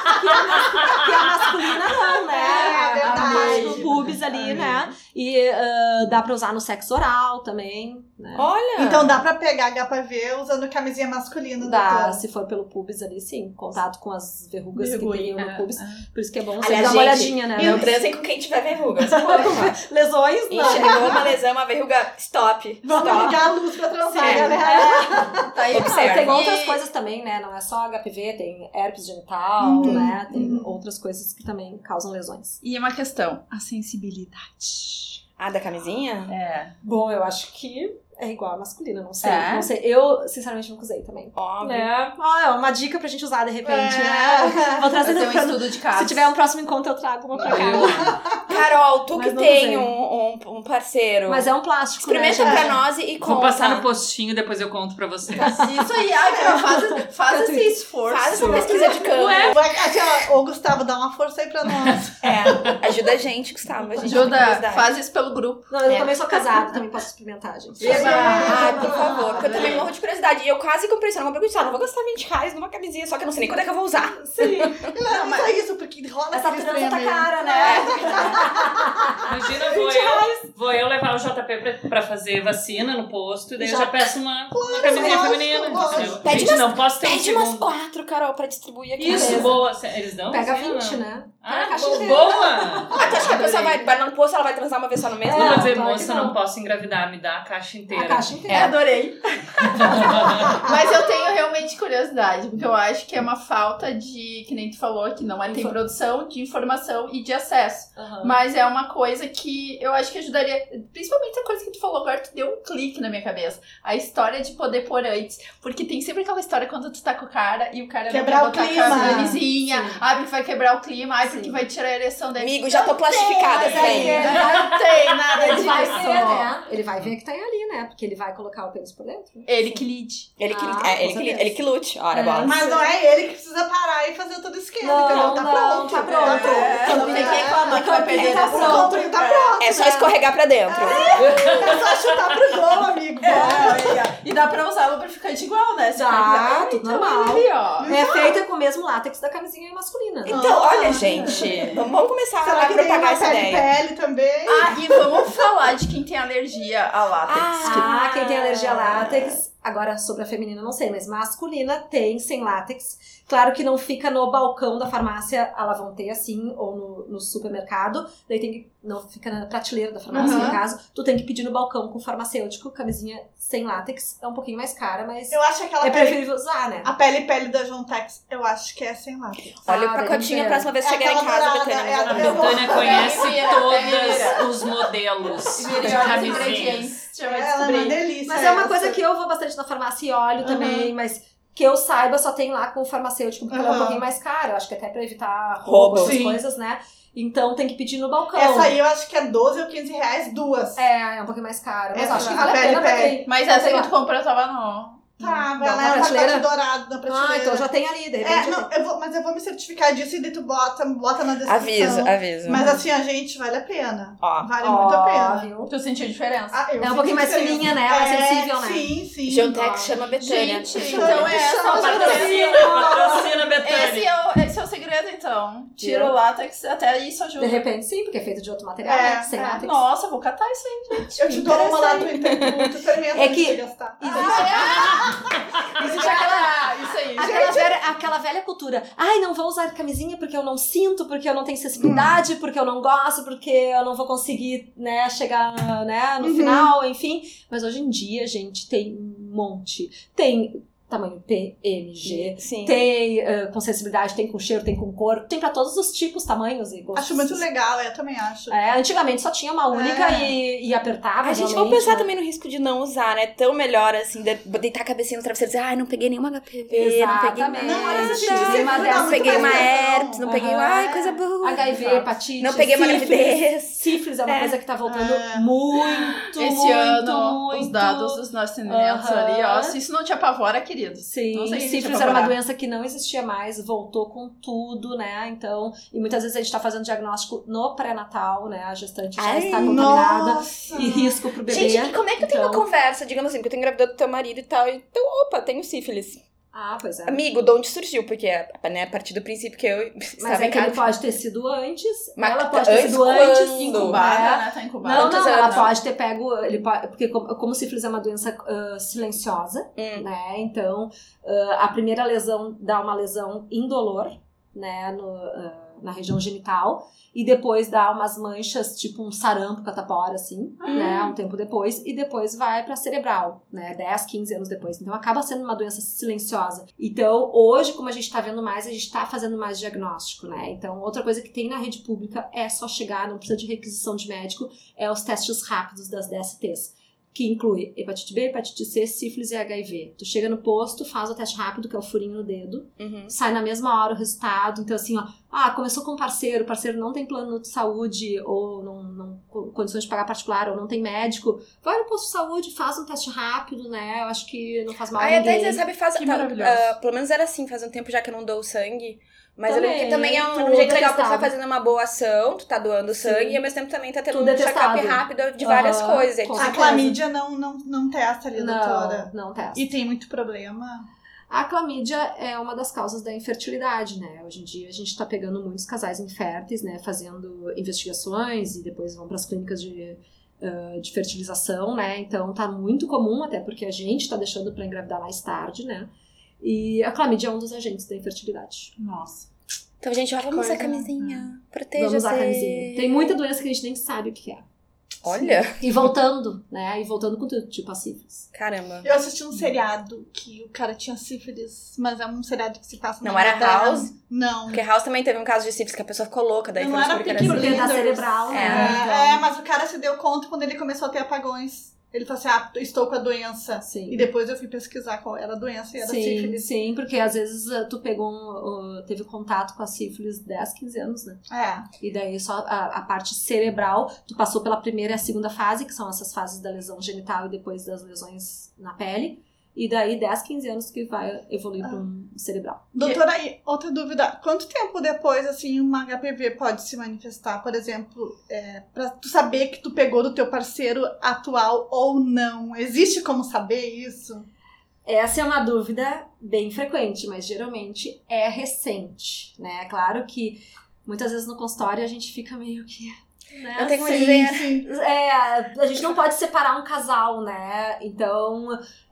Que a masculina não, né? É, a, a verdade. parte do pubis ali, né? E ah, dá pra usar no sexo oral também, né? Olha! Então dá pra pegar HPV usando camisinha masculina, Dá, doutora. Se for pelo pubis ali, sim. Contato com as verrugas que tem no é, pubis. Por isso que é bom você Aliás, dar uma olhadinha, né? Não transem com quem tiver verruga. Porra. Lesões, não. Enxergou uma lesão, uma verruga, stop. Vamos stop. ligar a luz pra transar, É. né? Tá aí, Observa. tem E- outras coisas também, né? Não é só HPV, tem herpes genital, Uhum, né? Tem uhum. outras coisas que também causam lesões. E uma questão, a sensibilidade. Ah, da camisinha? É. Bom, eu acho que é igual a masculina, não sei. É? Não sei. Eu, sinceramente, nunca usei também. Óbvio. É, ó, é uma dica pra gente usar de repente, É. né? Vou trazer um pra- estudo de caso. Se tiver um próximo encontro, eu trago uma pra cá. Carol, tu que tem um, um, um parceiro. Mas é um plástico, Experimenta né? pra nós e conta. Vou passar no postinho, depois eu conto pra vocês. Isso aí, ai, Carol, faz, faz esse esforço. Faz essa pesquisa de campo. Vai, assim, ó, ô Gustavo, dá uma força aí pra nós. É, ajuda a gente, Gustavo. A gente Ajuda, faz isso pelo grupo. Não, eu É. também sou casada, também posso experimentar, gente. Eba! Ai, por favor, porque eu também morro de curiosidade. E eu quase comprei isso, eu não comprei isso, não vou gastar 20 reais numa camisinha, só que eu não sei nem quando é que eu vou usar. Sim. Não, mas é isso, porque rola Essa trança tá cara, né? Imagina, vou eu! Vou eu levar o JP pra, pra fazer vacina no posto, e daí eu Já- já peço uma, uma camisinha lógico, feminina, lógico. Pede Gente, umas- não posso ter um Pede umas segundo. quatro, Carol, pra distribuir aqui. Isso, mesmo. boa. Eles dão? Pega Sim ou 20, não? né? Ah, caixa bo- inteira. boa! Ah, tu acha que a pessoa vai, vai no posto, ela vai transar uma vez só no mês? É. Não vou dizer, moça, não. não posso engravidar, me dá a caixa inteira. A caixa inteira. Adorei. Mas eu tenho realmente curiosidade, porque eu acho que é uma falta de, que nem tu falou, que não é tem produção de informação e de acesso. Aham. Mas é uma coisa que eu acho que ajudaria, principalmente a coisa que tu falou agora, tu deu um clique na minha cabeça. A história de poder pôr antes. Porque tem sempre aquela história quando tu tá com o cara e o cara Quebrar não o quer botar clima. aquela camisinha, Sim. ai, porque vai quebrar o clima, ai, porque Sim. vai tirar a ereção dele. Amigo, já tô plastificada, Mas vem. Não tem nada Ele vai disso. ver, né? Ele vai ver que tem ali, né? Porque ele vai colocar o pênis por dentro. Ele que lide. Ele que, Ah, é, ele, que, ele que lute. Ora, É. bola. Mas não é ele que precisa parar e fazer todo o esquema, Não, entendeu? Tá não, pronto. tá pronto. É, não tem que reclamar que vai perder Tá O tá pronto. É só né? escorregar pra dentro. É só chutar pro gol, amigo. É, e dá pra usar lubrificante igual, né? Dá, quiser, tudo normal. ali. É feita com o mesmo látex da camisinha masculina. Então, olha, gente, vamos começar Será a que propagar essa pele ideia. pele também? Ah, e vamos falar de quem tem alergia a látex. Ah, quem tem alergia a látex, agora sobre a feminina não sei, mas masculina tem sem látex. Claro que não fica no balcão da farmácia, elas vão ter assim, ou no, no supermercado. Daí tem que. Não fica na prateleira da farmácia, Uhum. no caso. Tu tem que pedir no balcão com farmacêutico, camisinha sem látex. É um pouquinho mais cara, mas Eu acho aquela é pele... preferível usar, né? A pele pele da Jontex, eu acho que é sem látex. Olha Ah, o pacotinho a vem. próxima vez que É chegar em casa, dourada, Betânia. é a- A Betânia conhece É, é, todos os modelos de camisinhas. Vai Ela é uma delícia. Mas é uma essa. coisa que eu vou bastante na farmácia e olho também, mas que eu saiba só tem lá com o farmacêutico, porque ela é um Uhum. pouquinho mais cara. Acho que até pra evitar Roubo. essas Sim. coisas, né? Então tem que pedir no balcão. Essa aí eu acho que é 12 ou 15 reais duas. É, é um pouquinho mais cara. Mas Essa acho que vale a pele, pena pra pele. quem. Mas essa que tu comprou tava no. Tá, vai lá, na é um pacote dourado na prateleira. Ah, então já tem ali, de repente. É, não, eu vou, mas eu vou me certificar disso e daí tu bota, bota na descrição. Aviso, aviso. Mas assim, a gente, vale a pena. Ó, Vale Ó, muito a pena. viu? Tu sentiu diferença? Ah, eu É um pouquinho mais fininha, né? Ela é sensível, né? Sim, sim. Geotex chama Betânia. Gente, então é essa. Patrocina, patrocina, Betânia. Esse é, o, esse é o segredo, então. Tira o látex, até isso ajuda. De repente, sim, porque é feito de outro material, É, né? Sem é. látex. Nossa, vou catar isso aí, gente. Eu te dou uma lá, tu, tu, tu experimenta É que- de gastar. Existe aquela. Isso aí, gente. Aquela velha, aquela velha cultura. Ai, não vou usar camisinha porque eu não sinto, porque eu não tenho sensibilidade, porque eu não gosto, porque eu não vou conseguir, né, chegar, né, no Uhum. final, enfim. Mas hoje em dia, gente, tem um monte. Tem tamanho P, M, G. Sim. Tem eh, com sensibilidade, tem com cheiro, tem com cor. Tem pra todos os tipos, tamanhos e gostos. Acho muito legal, eu também acho. É, antigamente só tinha uma única É. e, e apertava. A gente vai pensar né? também no risco de não usar, né? Tão melhor assim, de- deitar a cabecinha no travesseiro e dizer, ai, não peguei nenhuma HPV, não peguei Exatamente. nada. Não, gente sempre uma dá dessas, Não peguei uma herpes, não peguei, Aham. ai, coisa boa. HIV, hepatite. Não peguei uma gravidez. Sífilis é uma É. coisa que tá voltando É. muito, Esse muito, ano, muito. os dados dos nascimentos ali, ó. Se isso não te apavora, querido. Sim, Não sei se sífilis era uma doença que não existia mais, voltou com tudo, né? Então, e muitas vezes a gente tá fazendo diagnóstico no pré-natal, né? A gestante já Ai, está contaminada Nossa. e risco pro bebê. Gente, e como é que eu tenho uma Então- conversa, digamos assim, porque eu tô engravidando do teu marido e tal, então, opa, tenho sífilis. Ah, pois é. Amigo, de onde surgiu? Porque, né, a partir do princípio que eu Mas estava é em que ele pode ter sido antes, Mas ela pode ter antes sido antes. quando? Incubada, né? né? Tá incubada. Não, não, ela anos? pode ter pego, ele pode, porque como, como sífilis é uma doença ah, silenciosa, Hum. né? Então, ah, a primeira lesão dá uma lesão indolor, né, no, ah, na região genital, e depois dá umas manchas, tipo um sarampo catapora, assim, né, um tempo depois, e depois vai pra cerebral, né, 10, 15 anos depois. Então, acaba sendo uma doença silenciosa. Então, hoje, como a gente tá vendo mais, a gente tá fazendo mais diagnóstico, né? Então, outra coisa que tem na rede pública é só chegar, não precisa de requisição de médico, é os testes rápidos das DSTs que inclui hepatite B, hepatite C, sífilis e HIV. Tu chega no posto, faz o teste rápido, que é o furinho no dedo, Uhum. sai na mesma hora o resultado. Então, assim, ó, ah, começou com um parceiro, o parceiro não tem plano de saúde, ou não, não co- condições de pagar particular, ou não tem médico, vai no posto de saúde, faz um teste rápido, né? Eu acho que não faz mal Aí até dizer, sabe, faz. Que tá, ah, pelo menos era assim, faz um tempo já que eu não dou sangue. Mas eu Também, lembro que também é um jeito legal, porque tu tá fazendo uma boa ação, tu tá doando Sim. sangue e ao mesmo tempo também tá tendo Tudo é um check-up rápido de várias Aham, coisas. A certeza. clamídia não, não, não testa ali, doutora. Não, não testa. E tem muito problema. A clamídia é uma das causas da infertilidade, né? Hoje em dia a gente tá pegando muitos casais inférteis, né? Fazendo investigações e depois vão para as clínicas de, uh, de fertilização, né? Então tá muito comum, até porque a gente tá deixando para engravidar mais tarde, né? E a clamídia é um dos agentes da infertilidade. Nossa. Então, gente, ó, vamos usar camisinha. Proteja Vamos usar a camisinha. Tem muita doença que a gente nem sabe o que é. Olha, E voltando, né? E voltando com tudo, tipo a sífilis. caramba. Eu assisti um seriado que o cara tinha sífilis, mas é um seriado que se passa na Não era. House? Não. Porque House também teve um caso de sífilis que a pessoa ficou louca, daí Não foi era que era sífilis. É cerebral, É. né? Então, É, mas o cara se deu conta quando ele começou a ter apagões. Ele falou assim: ah, estou com a doença. Sim. E depois eu fui pesquisar qual era a doença e era Sim, sífilis. sim, porque às vezes uh, tu pegou um, teve contato com a sífilis 10, 15 anos, né? É. E daí só a, a parte cerebral, tu passou pela primeira e a segunda fase, que são essas fases da lesão genital e depois das lesões na pele. E daí 10, 15 anos que vai evoluir para um cerebral. Doutora, aí, outra dúvida. Quanto tempo depois, assim, uma HPV pode se manifestar? Por exemplo, é, pra tu saber que tu pegou do teu parceiro atual ou não. Existe como saber isso? Essa é uma dúvida bem frequente, mas geralmente é recente, né? Claro que muitas vezes no consultório a gente fica meio que. Né? Eu tenho uma ideia. sim. É, a gente não pode separar um casal, né? Então,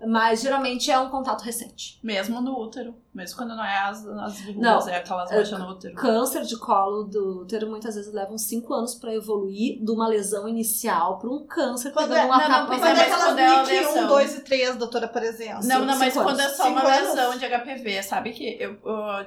mas geralmente é um contato recente. Mesmo no útero. Mesmo quando não é as, as Não. é aquelas É, manchas no útero. Câncer de colo do útero muitas vezes leva uns 5 anos pra evoluir de uma lesão inicial para um câncer Quando pegando é, uma não, capa- é, mas aquelas quando é uma NIC 1, lesão. 2 e 3, doutora, por exemplo. Não, não, mas quando é só uma lesão de HPV, sabe que eu,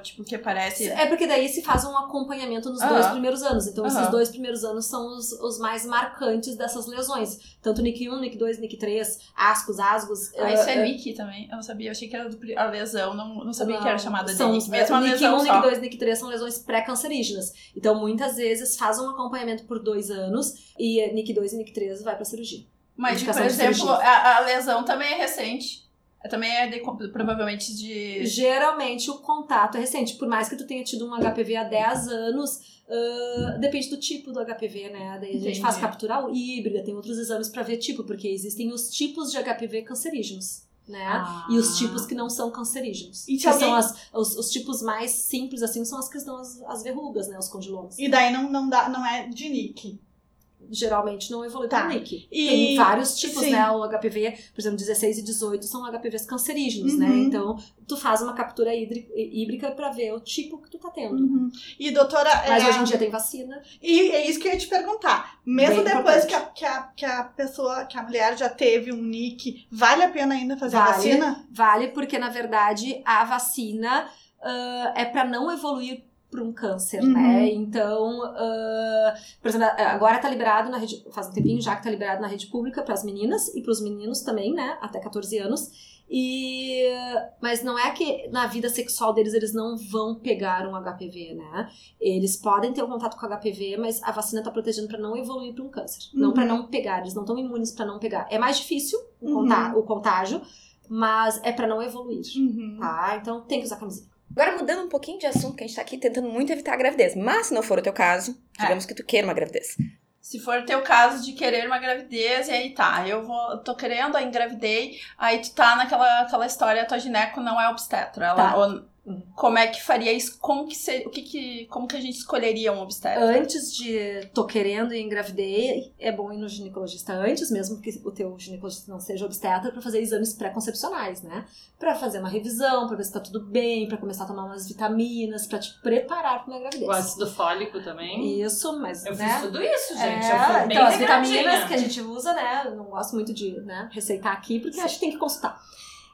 tipo, que parece. É porque daí se faz um acompanhamento nos dois primeiros anos. Então, esses dois primeiros anos são os, os mais marcantes dessas lesões. Tanto NIC 1, NIC 2, NIC 3, ascos, asgos. Ah, isso é NIC também. Eu não sabia, eu achei que era a lesão, não, não sabia que era chamada de são, NIC. Mesmo a NIC lesão 1, só. NIC 2, NIC 3 são lesões pré-cancerígenas. Então, muitas vezes faz um acompanhamento por dois anos e NIC 2 e NIC 3 vai pra cirurgia. Mas, por de exemplo, a, a lesão também é recente. É, Também é de- provavelmente de. Geralmente o contato é recente, por mais que tu tenha tido um HPV há 10 anos, ah, depende do tipo do HPV, né? Daí a gente Entendi. faz captura híbrida, tem outros exames pra ver tipo, porque existem os tipos de HPV cancerígenos, né? Ah. E os tipos que não são cancerígenos. E que alguém- são as, os, os tipos mais simples, assim, são as que estão as, as verrugas, né? Os condilomas. E daí não, não, dá, não é de NIC. Geralmente não evolui Tá. para. E- Tem vários tipos, sim. né? O HPV, por exemplo, 16 e 18 são HPVs cancerígenos, né? Uhum. Então, tu faz uma captura híbrida pra ver o tipo que tu tá tendo. Uhum. E doutora. Mas é, hoje em dia tem vacina. E é isso que eu ia te perguntar. Mesmo Bem depois que a, que, a, que a pessoa, que a mulher já teve um NIC, vale a pena ainda fazer a Vale. vacina? Vale porque, na verdade, a vacina ah, é pra não evoluir para um câncer, Uhum. né? Então, ah, por exemplo, agora tá liberado na rede, faz um tempinho já que tá liberado na rede pública para as meninas e para os meninos também, né? Até 14 anos. E mas não é que na vida sexual deles eles não vão pegar um HPV, né? Eles podem ter um contato com HPV, mas a vacina tá protegendo para não evoluir para um câncer, não Uhum. para não pegar. Eles não estão imunes para não pegar. É mais difícil o, Uhum. contágio, mas é para não evoluir. Uhum. Tá? Então tem que usar camisinha. Agora, mudando um pouquinho de assunto, que a gente tá aqui tentando muito evitar a gravidez. Mas se não for o teu caso, É. digamos que tu queira uma gravidez. Se for teu caso de querer uma gravidez, e aí tá, eu vou, tô querendo, aí engravidei, aí tu tá naquela aquela história, tua gineco não é obstetra. Ela, Tá. ou-. Como é que faria isso? Como que, se, o que que, como que a gente escolheria um obstetra? Antes de tô querendo e engravidei, é bom ir no ginecologista antes, mesmo que o teu ginecologista não seja obstetra, pra fazer exames pré-concepcionais, né? Pra fazer uma revisão, pra ver se tá tudo bem, pra começar a tomar umas vitaminas, pra te preparar pra uma gravidez. O ácido fólico também. Isso, mas Eu né? fiz tudo isso, gente. É, então, as vitaminas que a gente usa, né? Eu não gosto muito de né, receitar aqui, porque acho que tem que consultar.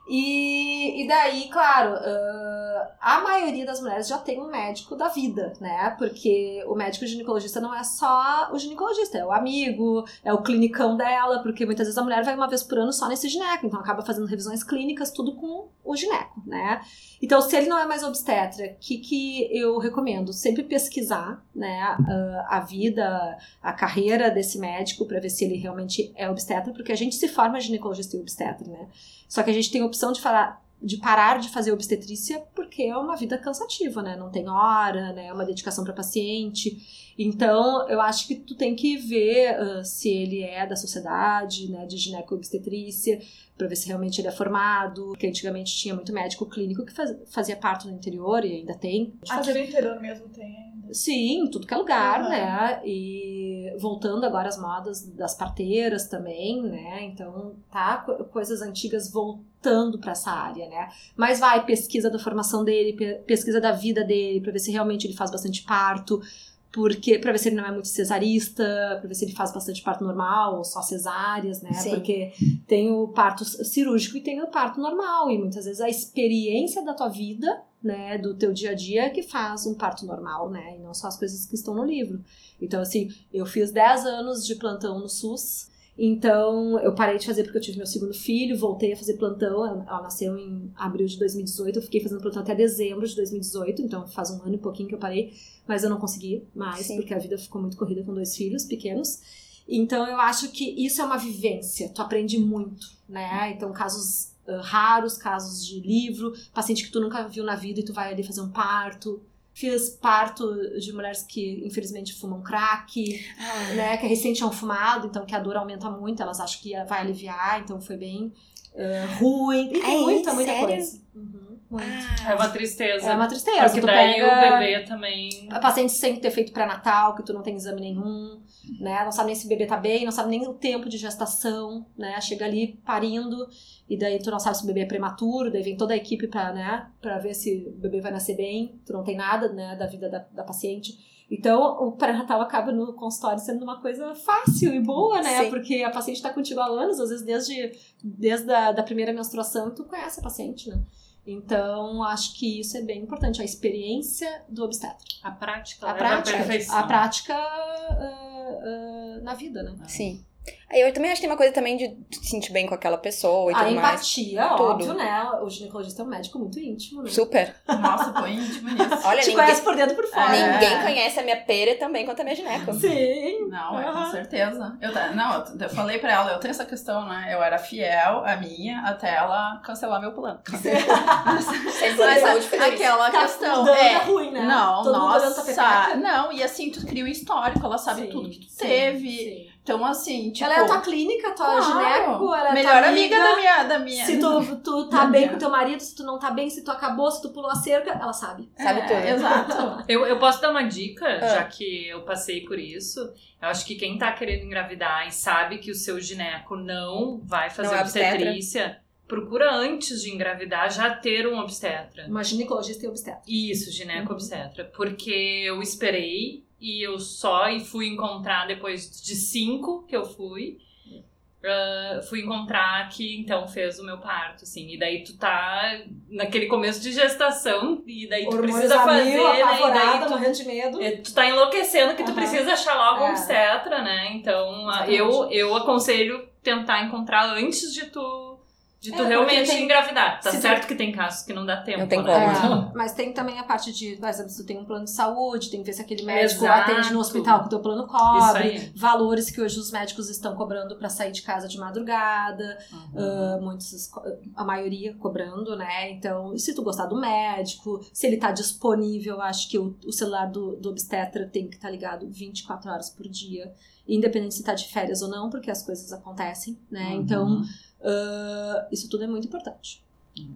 E, e daí, claro, ah, a maioria das mulheres já tem um médico da vida, né? Porque o médico ginecologista não é só o ginecologista, é o amigo, é o clinicão dela, porque muitas vezes a mulher vai uma vez por ano só nesse gineco, então acaba fazendo revisões clínicas, tudo com o gineco, né? Então, se ele não é mais obstetra, o que, que eu recomendo? Sempre pesquisar, né, ah, a vida, a carreira desse médico para ver se ele realmente é obstetra, porque a gente se forma ginecologista e obstetra, né? Só que a gente tem a opção de falar de parar de fazer obstetrícia porque é uma vida cansativa, né? Não tem hora, né? É uma dedicação para paciente. Então, eu acho que tu tem que ver uh, se ele é da sociedade, né, de gineco-obstetrícia, para ver se realmente ele é formado, porque antigamente tinha muito médico clínico que faz, fazia parto no interior e ainda tem. Aqui fazer no interior mesmo tem ainda. Sim, em tudo que é lugar, Uhum. né? E voltando agora às modas das parteiras também, né? Então, tá co- coisas antigas voltando para essa área, né? Mas vai pesquisa da formação dele, pe- pesquisa da vida dele, para ver se realmente ele faz bastante parto, porque para ver se ele não é muito cesarista, para ver se ele faz bastante parto normal ou só cesáreas, né? Sim. Porque tem o parto cirúrgico e tem o parto normal e muitas vezes a experiência da tua vida né, do teu dia a dia que faz um parto normal, né, e não só as coisas que estão no livro. Então, assim, eu fiz 10 anos de plantão no SUS, então eu parei de fazer porque eu tive meu segundo filho, voltei a fazer plantão, ela nasceu em abril de 2018, eu fiquei fazendo plantão até dezembro de 2018, então faz um ano e pouquinho que eu parei, mas eu não consegui mais, Sim. porque a vida ficou muito corrida com dois filhos pequenos. Então eu acho que isso é uma vivência, tu aprende muito, né? Então casos raros, casos de livro, paciente que tu nunca viu na vida e tu vai ali fazer um parto. Fiz parto de mulheres que infelizmente fumam crack, Ah, né? Que recém tinham fumado, então que a dor aumenta muito, elas acham que vai aliviar, então foi bem ah, ruim. E tem É, muita, muita sério? coisa. Uhum, É uma tristeza. É uma tristeza. Porque tu daí pega- o bebê também. a paciente sem ter feito pré-natal, que tu não tem exame nenhum, né? Não sabe nem se o bebê tá bem, não sabe nem o tempo de gestação, né? Chega ali parindo, e daí tu não sabe se o bebê é prematuro, daí vem toda a equipe pra, né, pra ver se o bebê vai nascer bem, tu não tem nada, né, da vida da, da paciente. Então, o pré-natal acaba no consultório sendo uma coisa fácil e boa, né? Sim. Porque a paciente tá contigo há anos, às vezes desde, desde a da primeira menstruação, tu conhece a paciente, né? Então, acho que isso é bem importante, a experiência do obstetra. A prática A prática, a prática ah, ah, na vida, né? Sim. Aí eu também acho que tem uma coisa também de se sentir bem com aquela pessoa e A tudo mais. empatia, Tudo. óbvio, né? O ginecologista é um médico muito íntimo, né? Super. Nossa, põe íntimo nisso. Olha, Te ninguém, conhece por dentro e por fora. É. ninguém conhece a minha pera também quanto a minha gineco. Sim. Não, é com certeza. Eu, não, eu, falei pra ela, eu tenho essa questão, né? Eu era fiel à minha até ela cancelar meu plano. Sempre Mas plano de saúde a- feliz. aquela Tá questão. dando é, ruim, né? Não, Todo mundo nossa. pepeca. Não, e assim, tu cria um histórico, ela sabe Sim, tudo que tu sim, teve. sim. Então, assim, tipo. Ela é a tua clínica, tua claro, gineco, ela é melhor tua amiga, da minha. Da minha Se tu, tu tá bem minha. com teu marido, se tu não tá bem, se tu acabou, se tu pulou a cerca, ela sabe. Sabe É, tudo. Exato. Eu, eu posso dar uma dica, Ah. já que eu passei por isso. Eu acho que quem tá querendo engravidar e sabe que o seu gineco não vai fazer Não é obstetra. obstetrícia, procura antes de engravidar já ter um obstetra. Uma ginecologista e obstetra. Isso, gineco obstetra. Porque eu esperei e eu só e fui encontrar depois de cinco que eu fui. ah, fui encontrar que então fez o meu parto, assim. E daí tu tá naquele começo de gestação e daí tu Hormônios precisa fazer, mil, né? E daí tu morrendo de medo. é, Tu tá enlouquecendo que tu Aham. precisa achar logo um É. obstetra, né? Então, a- eu, eu aconselho tentar encontrar antes de tu, de É, tu porque realmente tem- engravidar. Tá se certo que tem casos que não dá tempo, Não tem né? como. Então, É, mas tem também a parte de, por exemplo, se tu tem um plano de saúde, tem que ver se aquele médico Exato. atende no hospital que o teu plano cobre, valores que hoje os médicos estão cobrando pra sair de casa de madrugada, ah, muitos, esco- a maioria cobrando, né? Então, se tu gostar do médico, se ele tá disponível, acho que o, o celular do, do obstetra tem que estar ligado 24 horas por dia, independente se tá de férias ou não, porque as coisas acontecem, né? Uhum. Então, ah, isso tudo é muito importante.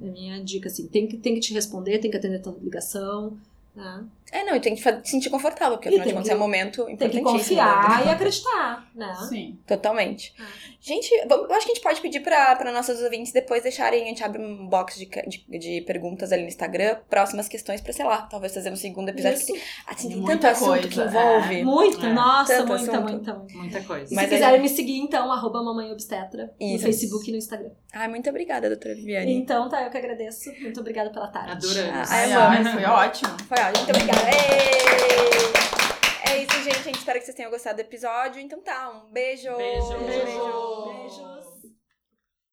É a minha dica, assim, tem que, tem que te responder, tem que atender a tua ligação, né? É, não, e tem que se sentir confortável, porque afinal de contas que- é um momento Tem que importantíssimo. confiar né? e acreditar, né? Sim. Totalmente. Ah. Gente, vamos- eu acho que a gente pode pedir pra nossos ouvintes depois deixarem, a gente abre um box de, de, de perguntas ali no Instagram, próximas questões pra, sei lá, talvez fazer um segundo episódio. Isso. Porque, assim, tem Muita tanto assunto coisa, que é. envolve. Muito, É. nossa, Tanto muita, assunto. muita, muita. Muita coisa. Se Mas quiserem aí- me seguir, então, arroba mamãe obstetra no. Facebook e no Instagram. Ai, muito obrigada, doutora Viviane. Então, tá, eu que agradeço. Muito obrigada pela tarde. Adoramos. Ah, ai, foi ótimo. Foi ótimo, muito obrigada. É isso, gente. A gente espera que vocês tenham gostado do episódio. Então tá, um beijo. Beijo. Beijo. Beijos.